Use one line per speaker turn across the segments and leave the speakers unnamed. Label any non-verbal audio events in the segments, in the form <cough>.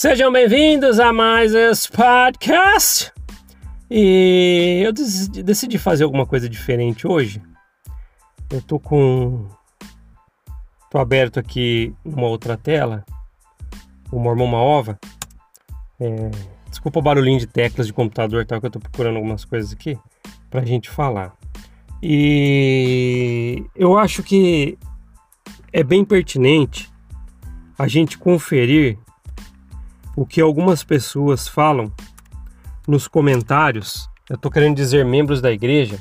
Sejam bem-vindos a mais esse podcast. E eu decidi fazer alguma coisa diferente hoje. Eu tô com. tô aberto aqui uma outra tela. O Mormon Maova. É... Desculpa o barulhinho de teclas de computador, tá? Que eu tô procurando algumas coisas aqui pra gente falar. E eu acho que é bem pertinente a gente conferir o que algumas pessoas falam nos comentários. Eu estou querendo dizer membros da igreja,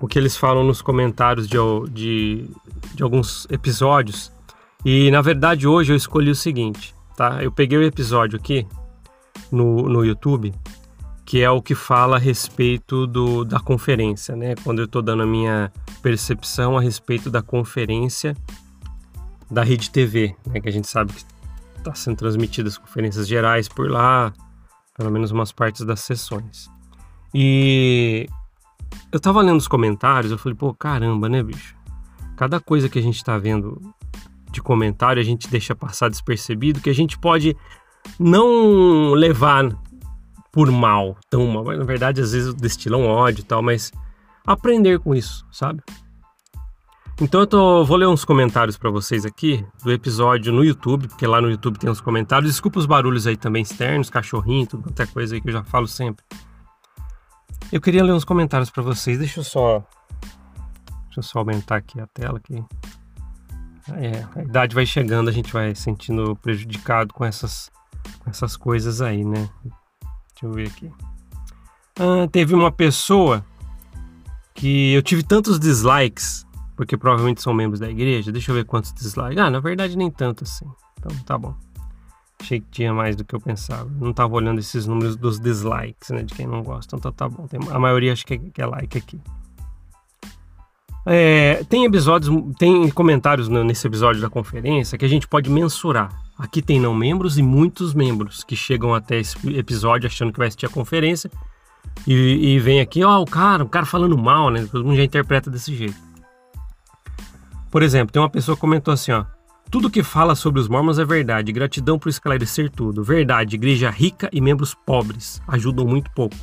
o que eles falam nos comentários de, de, de alguns episódios. E na verdade hoje eu escolhi o seguinte, tá? Eu peguei o episódio aqui no, no YouTube, que é o que fala a respeito do, da conferência, né? Quando eu estou dando a minha percepção a respeito da conferência da Rede TV, né? Que a gente sabe que está sendo transmitidas conferências gerais por lá, pelo menos umas partes das sessões. E eu tava lendo os comentários, eu falei, pô, caramba, né, bicho? Cada coisa que a gente tá vendo de comentário, a gente deixa passar despercebido, que a gente pode não levar por mal, tão mal. Na verdade, às vezes destilam ódio e tal, mas aprender com isso, sabe? Então eu tô, vou ler uns comentários para vocês aqui do episódio no YouTube, porque lá no YouTube tem uns comentários. Desculpa os barulhos aí também externos, cachorrinho, tudo qualquer coisa aí que eu já falo sempre. Eu queria ler uns comentários para vocês. Deixa eu só Deixa eu só aumentar aqui a tela aqui. É, a idade vai chegando, a gente vai sentindo prejudicado com essas com essas coisas aí, né? Deixa eu ver aqui. Ah, teve uma pessoa que eu tive tantos dislikes porque provavelmente são membros da igreja. Deixa eu ver quantos dislikes. Ah, na verdade nem tanto assim. Então tá bom. Achei que tinha mais do que eu pensava. Não estava olhando esses números dos dislikes, né? De quem não gosta. Então tá, bom. A maioria acho que é, que é like aqui. É, tem episódios, tem comentários nesse episódio da conferência que a gente pode mensurar. Aqui tem não membros e muitos membros que chegam até esse episódio achando que vai assistir a conferência e, e vem aqui, ó, o cara, o cara falando mal, né? Todo mundo já interpreta desse jeito. Por exemplo, tem uma pessoa que comentou assim, ó. Tudo que fala sobre os mormons é verdade. Gratidão por esclarecer tudo. Verdade. Igreja rica e membros pobres ajudam muito pouco.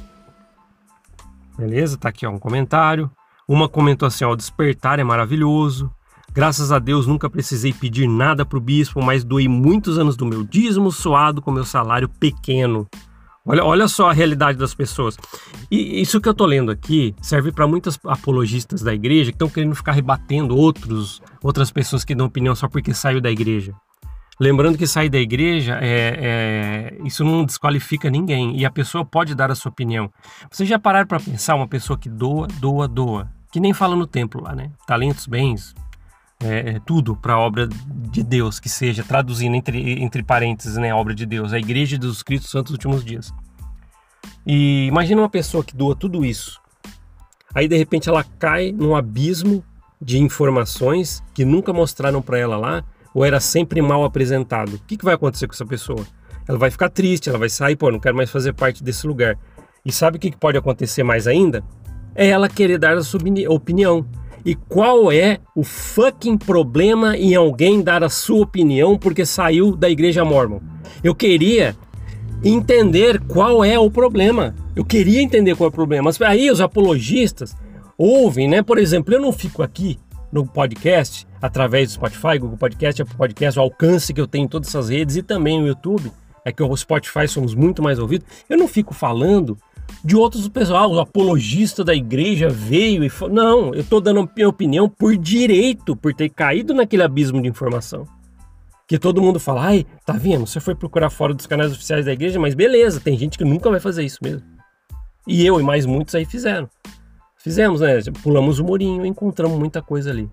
Beleza? Tá aqui ó, um comentário. Uma comentou assim: ó, o despertar é maravilhoso. Graças a Deus nunca precisei pedir nada para o bispo, mas doei muitos anos do meu dízimo suado com meu salário pequeno. Olha, olha só a realidade das pessoas. E isso que eu tô lendo aqui serve para muitas apologistas da igreja que estão querendo ficar rebatendo outros, outras pessoas que dão opinião só porque saiu da igreja. Lembrando que sair da igreja, é, é, isso não desqualifica ninguém e a pessoa pode dar a sua opinião. Vocês já pararam para pensar uma pessoa que doa, doa, doa, que nem fala no templo lá, né? Talentos, bens, é, é tudo para a obra de Deus, que seja, traduzindo entre, entre parênteses, né, a obra de Deus, a Igreja dos Cristos Santos dos Últimos Dias. E imagina uma pessoa que doa tudo isso, aí de repente ela cai num abismo de informações que nunca mostraram para ela lá, ou era sempre mal apresentado. O que, que vai acontecer com essa pessoa? Ela vai ficar triste, ela vai sair, pô, não quero mais fazer parte desse lugar. E sabe o que, que pode acontecer mais ainda? É ela querer dar a sua opinião. E qual é o fucking problema em alguém dar a sua opinião porque saiu da igreja mormon? Eu queria entender qual é o problema. Eu queria entender qual é o problema. Mas aí os apologistas ouvem, né? Por exemplo, eu não fico aqui no podcast, através do Spotify, Google Podcast, Apple Podcast, o alcance que eu tenho em todas essas redes e também no YouTube, é que o Spotify somos muito mais ouvidos. Eu não fico falando de outros pessoal, o apologista da igreja veio e falou: Não, eu estou dando minha opinião por direito, por ter caído naquele abismo de informação. Que todo mundo fala, ai, tá vendo? Você foi procurar fora dos canais oficiais da igreja, mas beleza, tem gente que nunca vai fazer isso mesmo. E eu e mais muitos aí fizeram. Fizemos, né? Pulamos o murinho, encontramos muita coisa ali.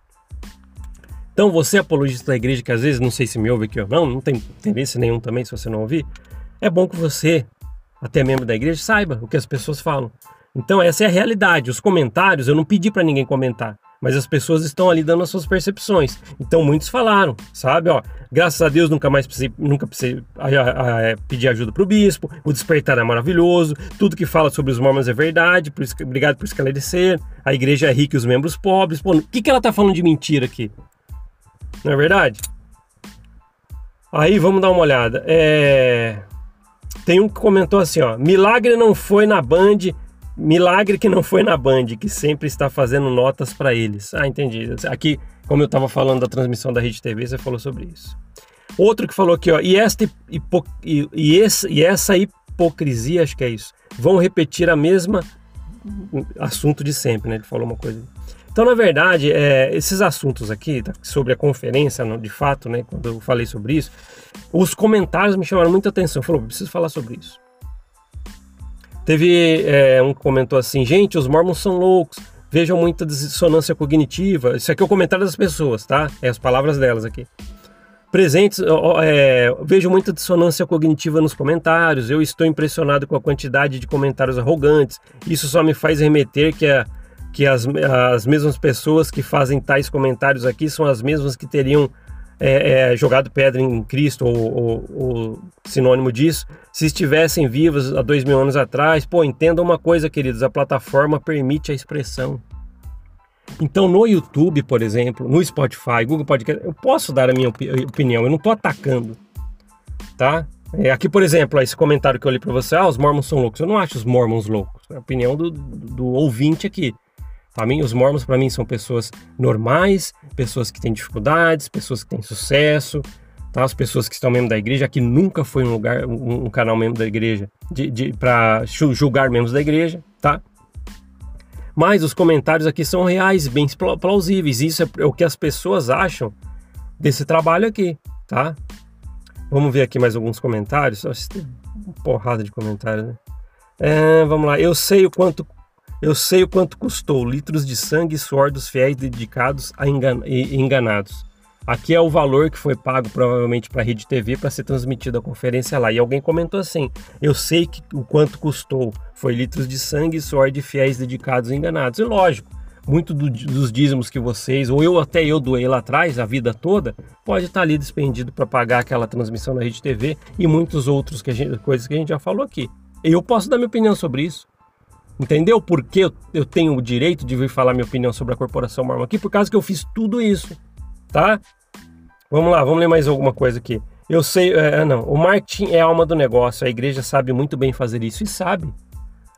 Então, você, apologista da igreja, que às vezes não sei se me ouve aqui ou não, não tem interesse nenhum também se você não ouvir, é bom que você até membro da igreja, saiba o que as pessoas falam. Então essa é a realidade. Os comentários, eu não pedi para ninguém comentar, mas as pessoas estão ali dando as suas percepções. Então muitos falaram, sabe? Ó, graças a Deus nunca mais precisei, nunca precisei a, a, a, é, pedir ajuda para o bispo. O despertar é maravilhoso. Tudo que fala sobre os mormons é verdade. Por, obrigado por esclarecer. A igreja é rica e os membros pobres. Pô, o que, que ela tá falando de mentira aqui? Não é verdade? Aí vamos dar uma olhada. É... Tem um que comentou assim, ó. Milagre não foi na Band. Milagre que não foi na Band, que sempre está fazendo notas para eles. Ah, entendi. Aqui, como eu estava falando da transmissão da Rede TV, você falou sobre isso. Outro que falou aqui, ó. E, esta hipo... e, e, esse... e essa hipocrisia, acho que é isso. Vão repetir a mesma assunto de sempre, né? Ele falou uma coisa. Então, na verdade, é, esses assuntos aqui, tá, sobre a conferência, de fato, né, quando eu falei sobre isso, os comentários me chamaram muita atenção. Falou, preciso falar sobre isso. Teve é, um que comentou assim: gente, os mormons são loucos, vejam muita dissonância cognitiva. Isso aqui é o comentário das pessoas, tá? É as palavras delas aqui. Presentes, é, vejo muita dissonância cognitiva nos comentários. Eu estou impressionado com a quantidade de comentários arrogantes. Isso só me faz remeter que a que as, as mesmas pessoas que fazem tais comentários aqui são as mesmas que teriam é, é, jogado pedra em Cristo ou, ou, ou, sinônimo disso, se estivessem vivas há dois mil anos atrás. Pô, entenda uma coisa, queridos: a plataforma permite a expressão. Então, no YouTube, por exemplo, no Spotify, Google Podcast, eu posso dar a minha opinião, eu não estou atacando, tá? É, aqui, por exemplo, esse comentário que eu li para você, ah, os mormons são loucos. Eu não acho os mormons loucos, é a opinião do, do ouvinte aqui. Para mim, os mormons para mim são pessoas normais, pessoas que têm dificuldades, pessoas que têm sucesso, tá? As pessoas que estão membro da igreja, aqui nunca foi um lugar, um, um canal membro da igreja, de, de para julgar membros da igreja, tá? Mas os comentários aqui são reais, bem plausíveis. Isso é o que as pessoas acham desse trabalho aqui, tá? Vamos ver aqui mais alguns comentários. Tem uma porrada de comentários, né? É, vamos lá. Eu sei o quanto eu sei o quanto custou litros de sangue e suor dos fiéis dedicados a engan enganados. Aqui é o valor que foi pago provavelmente para a Rede TV para ser transmitida a conferência lá. E alguém comentou assim: Eu sei que o quanto custou. Foi litros de sangue e suor de fiéis dedicados e enganados. E lógico, muito do, dos dízimos que vocês, ou eu até eu doei lá atrás, a vida toda, pode estar tá ali despendido para pagar aquela transmissão na Rede TV e muitos outros que gente, coisas que a gente já falou aqui. Eu posso dar minha opinião sobre isso. Entendeu por que eu, tenho o direito de vir falar minha opinião sobre a corporação Mormon aqui? Por causa que eu fiz tudo isso, tá? Vamos lá, vamos ler mais alguma coisa aqui. Eu sei, é, não, o marketing é a alma do negócio, a igreja sabe muito bem fazer isso e sabe.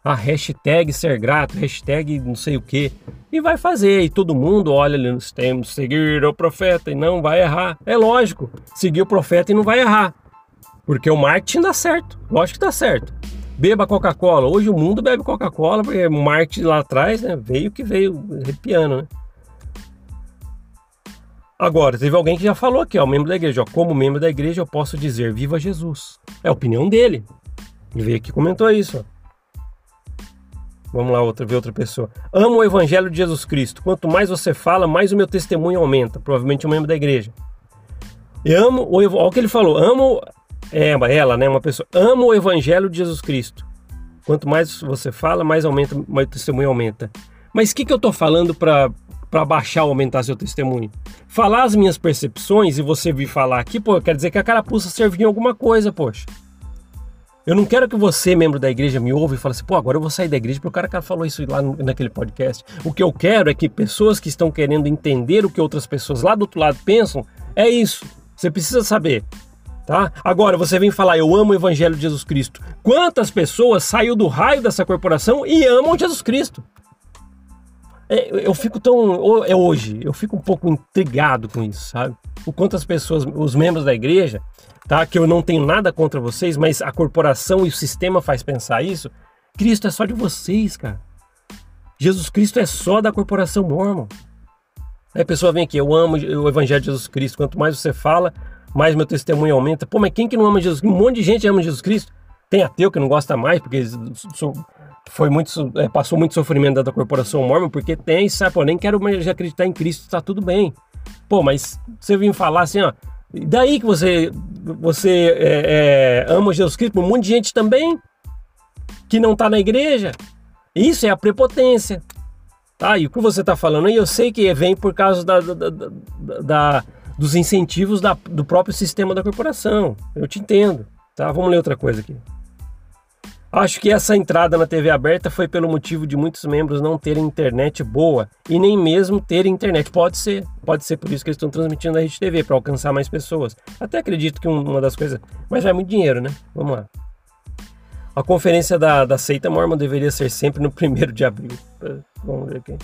A hashtag ser grato, hashtag não sei o que, e vai fazer. E todo mundo olha ali nos tempos, seguir o profeta e não vai errar. É lógico, seguir o profeta e não vai errar. Porque o marketing dá certo, lógico que dá certo beba Coca-Cola. Hoje o mundo bebe Coca-Cola, porque marketing lá atrás né, veio que veio arrepiando, né? Agora, teve alguém que já falou aqui, ó, membro da igreja, ó, como membro da igreja eu posso dizer viva Jesus. É a opinião dele. Ele veio aqui e comentou isso. Ó. Vamos lá, outra, ver outra pessoa. Amo o evangelho de Jesus Cristo. Quanto mais você fala, mais o meu testemunho aumenta. Provavelmente um membro da igreja. Eu amo o olha o que ele falou. Amo é, ela, né, uma pessoa, ama o evangelho de Jesus Cristo. Quanto mais você fala, mais aumenta, mais o testemunho aumenta. Mas o que, que eu estou falando para para baixar ou aumentar seu testemunho? Falar as minhas percepções e você vir falar aqui, pô, quer dizer que a carapuça serviu em alguma coisa, poxa. Eu não quero que você, membro da igreja, me ouve e fale assim, pô, agora eu vou sair da igreja porque o cara, cara falou isso lá naquele podcast. O que eu quero é que pessoas que estão querendo entender o que outras pessoas lá do outro lado pensam, é isso. Você precisa saber. Tá? Agora, você vem falar, eu amo o Evangelho de Jesus Cristo. Quantas pessoas saiu do raio dessa corporação e amam Jesus Cristo? É, eu fico tão. É hoje, eu fico um pouco intrigado com isso, sabe? O quanto as pessoas, os membros da igreja, tá? Que eu não tenho nada contra vocês, mas a corporação e o sistema faz pensar isso. Cristo é só de vocês, cara. Jesus Cristo é só da corporação mormon. Aí a pessoa vem aqui, eu amo o Evangelho de Jesus Cristo. Quanto mais você fala, mais meu testemunho aumenta. Pô, mas quem que não ama Jesus? Um monte de gente ama Jesus Cristo. Tem ateu que não gosta mais, porque foi muito, é, passou muito sofrimento da corporação mormon, porque tem, sabe, pô, nem quero mais acreditar em Cristo, tá tudo bem. Pô, mas você vem falar assim, ó, daí que você, você é, é, ama Jesus Cristo, um monte de gente também que não tá na igreja. Isso é a prepotência. Tá? E o que você tá falando aí, eu sei que vem por causa da, da, da, da dos incentivos da, do próprio sistema da corporação. Eu te entendo. Tá? Vamos ler outra coisa aqui. Acho que essa entrada na TV aberta foi pelo motivo de muitos membros não terem internet boa e nem mesmo terem internet. Pode ser, pode ser por isso que eles estão transmitindo na Rede TV, para alcançar mais pessoas. Até acredito que uma das coisas. Mas vai muito dinheiro, né? Vamos lá. A conferência da, da seita mormon deveria ser sempre no <laughs> primeiro de abril. Vamos ver aqui.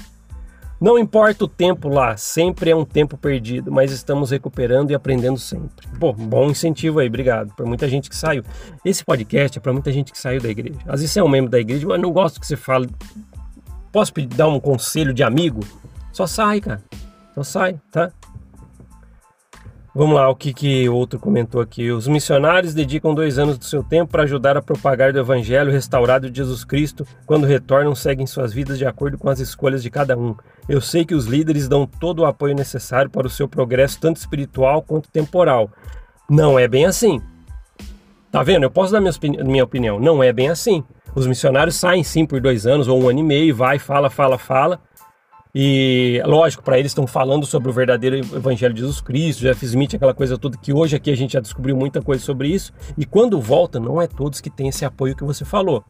Não importa o tempo lá, sempre é um tempo perdido, mas estamos recuperando e aprendendo sempre. Pô, bom incentivo aí, obrigado. Para muita gente que saiu. Esse podcast é para muita gente que saiu da igreja. Às vezes você é um membro da igreja, mas não gosto que você fale. Posso dar um conselho de amigo? Só sai, cara. Só sai, tá? Vamos lá, o que, que outro comentou aqui. Os missionários dedicam dois anos do seu tempo para ajudar a propagar o evangelho restaurado de Jesus Cristo. Quando retornam, seguem suas vidas de acordo com as escolhas de cada um. Eu sei que os líderes dão todo o apoio necessário para o seu progresso, tanto espiritual quanto temporal. Não é bem assim. Tá vendo? Eu posso dar minha, minha opinião. Não é bem assim. Os missionários saem sim por dois anos ou um ano e meio, vai, fala, fala, fala e, lógico, para eles estão falando sobre o verdadeiro Evangelho de Jesus Cristo, Jeff Smith, aquela coisa toda que hoje aqui a gente já descobriu muita coisa sobre isso. E quando volta, não é todos que têm esse apoio que você falou.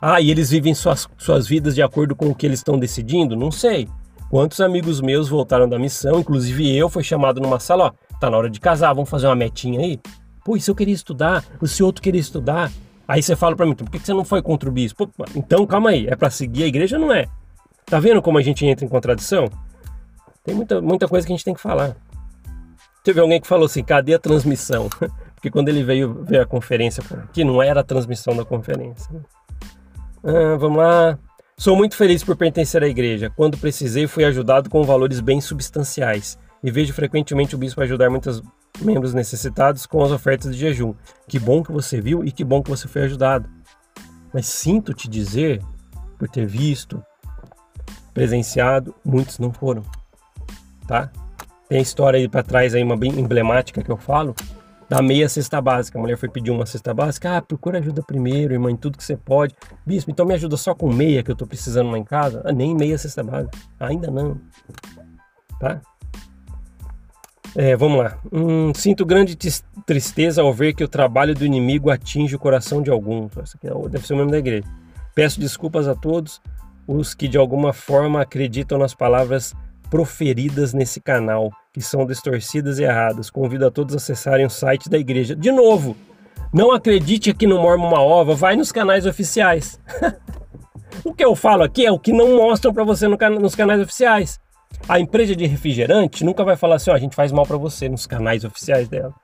Ah, e eles vivem suas, suas vidas de acordo com o que eles estão decidindo? Não sei. Quantos amigos meus voltaram da missão, inclusive eu, fui chamado numa sala, ó, tá na hora de casar, vamos fazer uma metinha aí? Pô, isso eu queria estudar, o seu outro queria estudar. Aí você fala para mim, por que você não foi contra o bispo? Então, calma aí, é para seguir a igreja não é? Tá vendo como a gente entra em contradição? Tem muita, muita coisa que a gente tem que falar. Teve alguém que falou assim: cadê a transmissão? <laughs> Porque quando ele veio ver a conferência, que não era a transmissão da conferência. Ah, vamos lá. Sou muito feliz por pertencer à igreja. Quando precisei, fui ajudado com valores bem substanciais. E vejo frequentemente o bispo ajudar muitos membros necessitados com as ofertas de jejum. Que bom que você viu e que bom que você foi ajudado. Mas sinto te dizer, por ter visto, presenciado, muitos não foram, tá? Tem história aí para trás aí uma bem emblemática que eu falo da meia cesta básica. A mulher foi pedir uma cesta básica, ah, procura ajuda primeiro, irmã, em tudo que você pode. Bispo, então me ajuda só com meia que eu tô precisando lá em casa? Ah, nem meia cesta básica, ainda não, tá? É, vamos lá. Hum, sinto grande tristeza ao ver que o trabalho do inimigo atinge o coração de alguns. Essa aqui é deve ser o membro da igreja. Peço desculpas a todos os que de alguma forma acreditam nas palavras proferidas nesse canal, que são distorcidas e erradas. Convido a todos a acessarem o site da igreja. De novo, não acredite aqui no Mormon Uma Ova, vai nos canais oficiais. <laughs> o que eu falo aqui é o que não mostram para você no can nos canais oficiais. A empresa de refrigerante nunca vai falar assim, ó, a gente faz mal para você nos canais oficiais dela.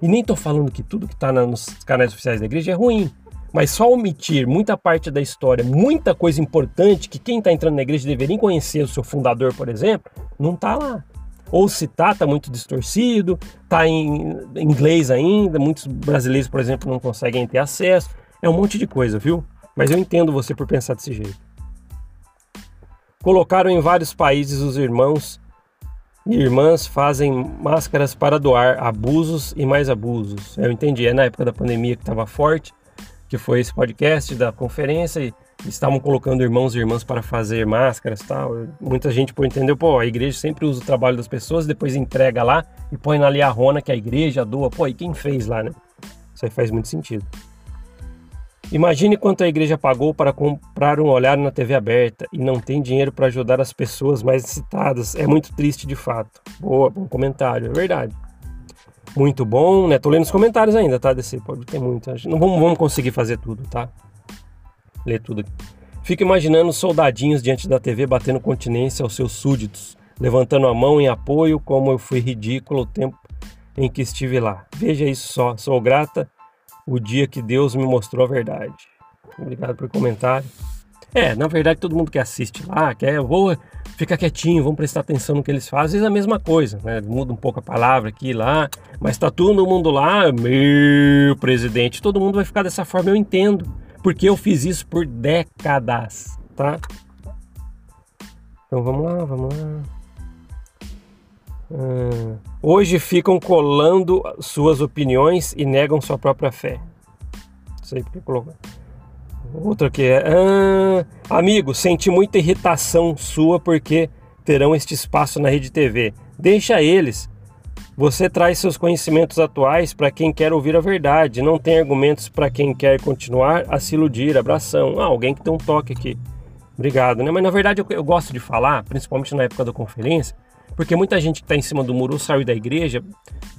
E nem tô falando que tudo que tá nos canais oficiais da igreja é ruim mas só omitir muita parte da história, muita coisa importante que quem está entrando na igreja deveria conhecer o seu fundador, por exemplo, não está lá. Ou se está, está muito distorcido, está em inglês ainda, muitos brasileiros, por exemplo, não conseguem ter acesso. É um monte de coisa, viu? Mas eu entendo você por pensar desse jeito. Colocaram em vários países os irmãos e irmãs fazem máscaras para doar abusos e mais abusos. Eu entendi, é na época da pandemia que estava forte que foi esse podcast da conferência e estavam colocando irmãos e irmãs para fazer máscaras tal. Muita gente pô, entendeu, pô, a igreja sempre usa o trabalho das pessoas, depois entrega lá e põe na liarrona que a igreja doa. Pô, e quem fez lá, né? Isso aí faz muito sentido. Imagine quanto a igreja pagou para comprar um olhar na TV aberta e não tem dinheiro para ajudar as pessoas mais citadas. É muito triste de fato. Boa, bom comentário, é verdade muito bom, né? Tô lendo os comentários ainda, tá? Desse pode ter muito. Não vamos, vamos conseguir fazer tudo, tá? Ler tudo. Fico imaginando soldadinhos diante da TV batendo continência aos seus súditos, levantando a mão em apoio, como eu fui ridículo o tempo em que estive lá. Veja isso só. Sou grata o dia que Deus me mostrou a verdade. Obrigado por comentário. É, na verdade, todo mundo que assiste lá quer, vou ficar quietinho, vamos prestar atenção no que eles fazem. É a mesma coisa, né? Muda um pouco a palavra aqui e lá, mas tá todo mundo lá, meu presidente, todo mundo vai ficar dessa forma, eu entendo, porque eu fiz isso por décadas, tá? Então vamos lá, vamos lá. Ah, hoje ficam colando suas opiniões e negam sua própria fé. Não sei porque colocou. Outra que é. Ah, amigo, senti muita irritação sua porque terão este espaço na rede TV. Deixa eles. Você traz seus conhecimentos atuais para quem quer ouvir a verdade, não tem argumentos para quem quer continuar a se iludir. Abração. Ah, alguém que tem um toque aqui. Obrigado, né? Mas na verdade eu, eu gosto de falar, principalmente na época da conferência, porque muita gente que está em cima do muro saiu da igreja.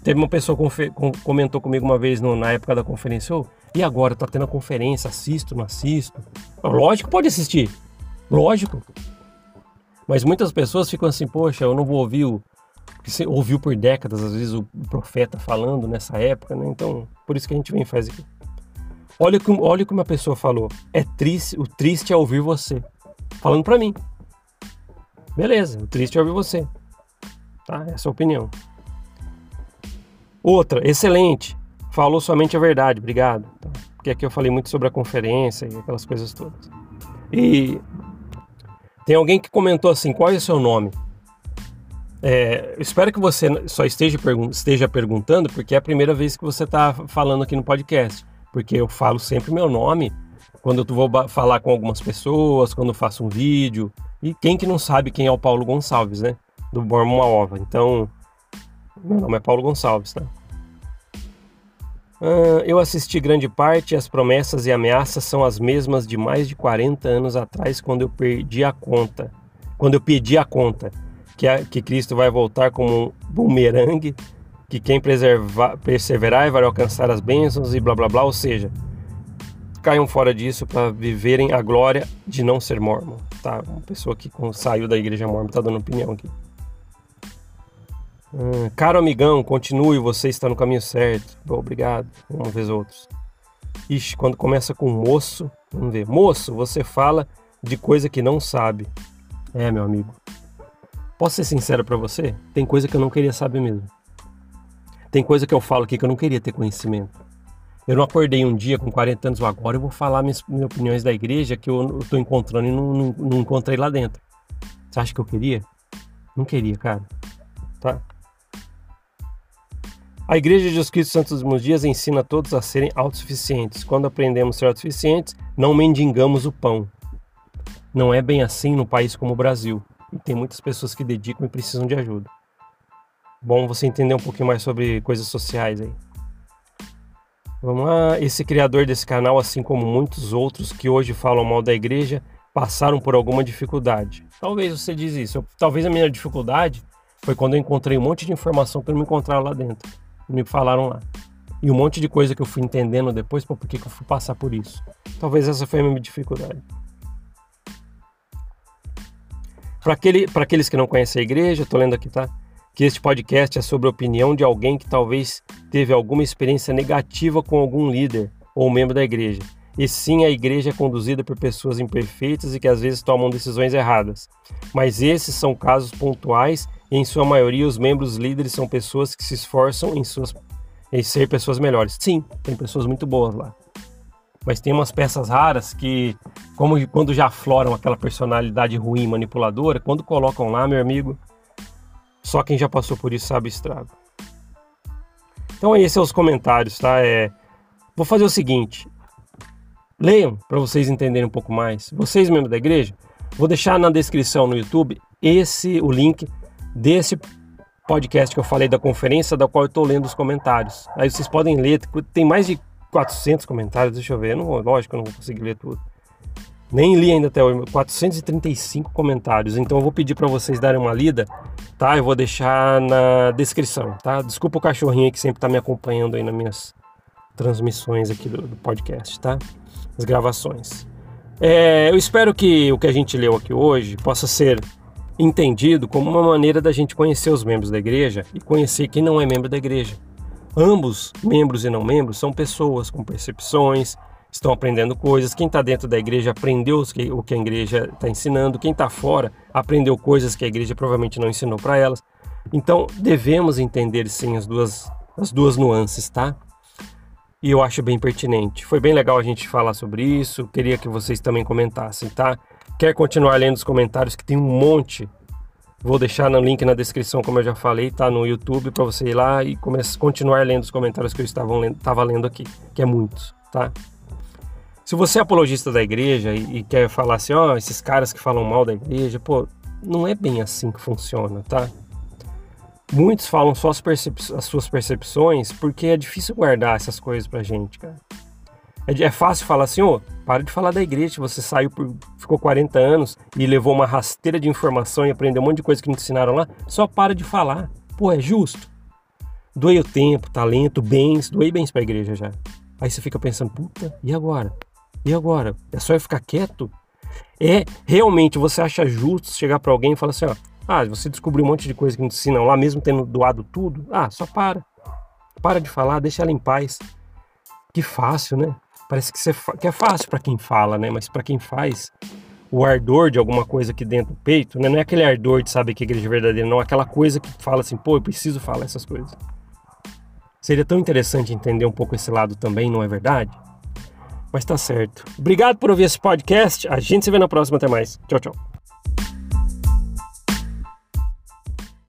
Teve uma pessoa que comentou comigo uma vez no, na época da conferência: oh, e agora? Tá tendo a conferência, assisto, não assisto? Lógico pode assistir, lógico. Mas muitas pessoas ficam assim: poxa, eu não vou ouvir o, que você ouviu por décadas, às vezes, o profeta falando nessa época, né? Então, por isso que a gente vem e faz aqui. Olha como, olha como a pessoa falou. É triste, o triste é ouvir você. Falando para mim. Beleza, o triste é ouvir você. Tá? Essa é a opinião. Outra, excelente. Falou somente a verdade, obrigado. Tá? Porque aqui eu falei muito sobre a conferência e aquelas coisas todas. E tem alguém que comentou assim: qual é o seu nome? É, espero que você só esteja, pergun esteja perguntando, porque é a primeira vez que você está falando aqui no podcast. Porque eu falo sempre meu nome quando eu vou falar com algumas pessoas, quando eu faço um vídeo. E quem que não sabe quem é o Paulo Gonçalves, né? Do Bormo Uma Ova. Então, meu nome é Paulo Gonçalves, tá? Uh, eu assisti grande parte as promessas e ameaças são as mesmas de mais de 40 anos atrás, quando eu perdi a conta. Quando eu pedi a conta que, a, que Cristo vai voltar como um bumerangue, que quem preservar, perseverar vai alcançar as bênçãos e blá blá blá, ou seja, caiam fora disso para viverem a glória de não ser mormon, tá? Uma pessoa que saiu da igreja mormon está dando opinião aqui. Hum, caro amigão, continue, você está no caminho certo. Bom, obrigado, uma vez outros. Ixi, quando começa com moço, vamos ver. Moço, você fala de coisa que não sabe. É, meu amigo. Posso ser sincero para você? Tem coisa que eu não queria saber mesmo. Tem coisa que eu falo aqui que eu não queria ter conhecimento. Eu não acordei um dia com 40 anos, agora eu vou falar minhas, minhas opiniões da igreja que eu estou encontrando e não, não, não encontrei lá dentro. Você acha que eu queria? Não queria, cara. Tá? A Igreja de Jesus Cristo Santos dos Dias ensina todos a serem autossuficientes. Quando aprendemos a ser autossuficientes, não mendigamos o pão. Não é bem assim no país como o Brasil. E tem muitas pessoas que dedicam e precisam de ajuda. Bom você entender um pouquinho mais sobre coisas sociais aí. Vamos lá, esse criador desse canal, assim como muitos outros que hoje falam mal da igreja, passaram por alguma dificuldade. Talvez você diz isso. Eu, talvez a minha dificuldade foi quando eu encontrei um monte de informação que não me encontraram lá dentro. Me falaram lá. E um monte de coisa que eu fui entendendo depois, por que, que eu fui passar por isso? Talvez essa foi a minha dificuldade. Para aquele, aqueles que não conhecem a igreja, estou lendo aqui, tá? Que este podcast é sobre a opinião de alguém que talvez teve alguma experiência negativa com algum líder ou membro da igreja. E sim, a igreja é conduzida por pessoas imperfeitas e que às vezes tomam decisões erradas. Mas esses são casos pontuais em sua maioria, os membros líderes são pessoas que se esforçam em, suas, em ser pessoas melhores. Sim, tem pessoas muito boas lá mas tem umas peças raras que, como quando já afloram aquela personalidade ruim, manipuladora, quando colocam lá, meu amigo, só quem já passou por isso sabe o estrago. Então, esses são os comentários, tá? É, vou fazer o seguinte: leiam para vocês entenderem um pouco mais. Vocês, membros da igreja, vou deixar na descrição no YouTube esse o link desse podcast que eu falei da conferência, da qual eu estou lendo os comentários. Aí vocês podem ler, tem mais de 400 comentários, deixa eu ver, eu não lógico, eu não vou conseguir ler tudo. Nem li ainda até hoje, 435 comentários, então eu vou pedir para vocês darem uma lida, tá? Eu vou deixar na descrição, tá? Desculpa o cachorrinho que sempre tá me acompanhando aí nas minhas transmissões aqui do, do podcast, tá? As gravações. É, eu espero que o que a gente leu aqui hoje possa ser entendido como uma maneira da gente conhecer os membros da igreja e conhecer quem não é membro da igreja. Ambos, membros e não membros, são pessoas com percepções, estão aprendendo coisas. Quem está dentro da igreja aprendeu o que a igreja está ensinando, quem está fora aprendeu coisas que a igreja provavelmente não ensinou para elas. Então devemos entender sim as duas, as duas nuances, tá? E eu acho bem pertinente. Foi bem legal a gente falar sobre isso. Queria que vocês também comentassem, tá? Quer continuar lendo os comentários que tem um monte Vou deixar no link na descrição, como eu já falei, tá no YouTube para você ir lá e começar, continuar lendo os comentários que eu estava lendo, estava lendo aqui, que é muitos, tá? Se você é apologista da igreja e, e quer falar assim, ó, oh, esses caras que falam mal da igreja, pô, não é bem assim que funciona, tá? Muitos falam só as, as, suas percepções porque é difícil guardar essas coisas pra gente, cara. É, é fácil falar assim, ô, para de falar da igreja, você saiu por. ficou 40 anos e levou uma rasteira de informação e aprendeu um monte de coisa que não te ensinaram lá. Só para de falar. Pô, é justo. Doei o tempo, talento, bens, doei bens pra igreja já. Aí você fica pensando, puta, e agora? E agora? É só eu ficar quieto? É realmente você acha justo chegar para alguém e falar assim, ó, ah, você descobriu um monte de coisa que não te ensinam lá, mesmo tendo doado tudo? Ah, só para. Para de falar, deixa ela em paz. Que fácil, né? Parece que, você, que é fácil para quem fala, né? Mas para quem faz, o ardor de alguma coisa aqui dentro do peito, né? Não é aquele ardor de saber que é igreja verdadeira, não. Aquela coisa que fala assim, pô, eu preciso falar essas coisas. Seria tão interessante entender um pouco esse lado também, não é verdade? Mas tá certo. Obrigado por ouvir esse podcast. A gente se vê na próxima. Até mais. Tchau, tchau.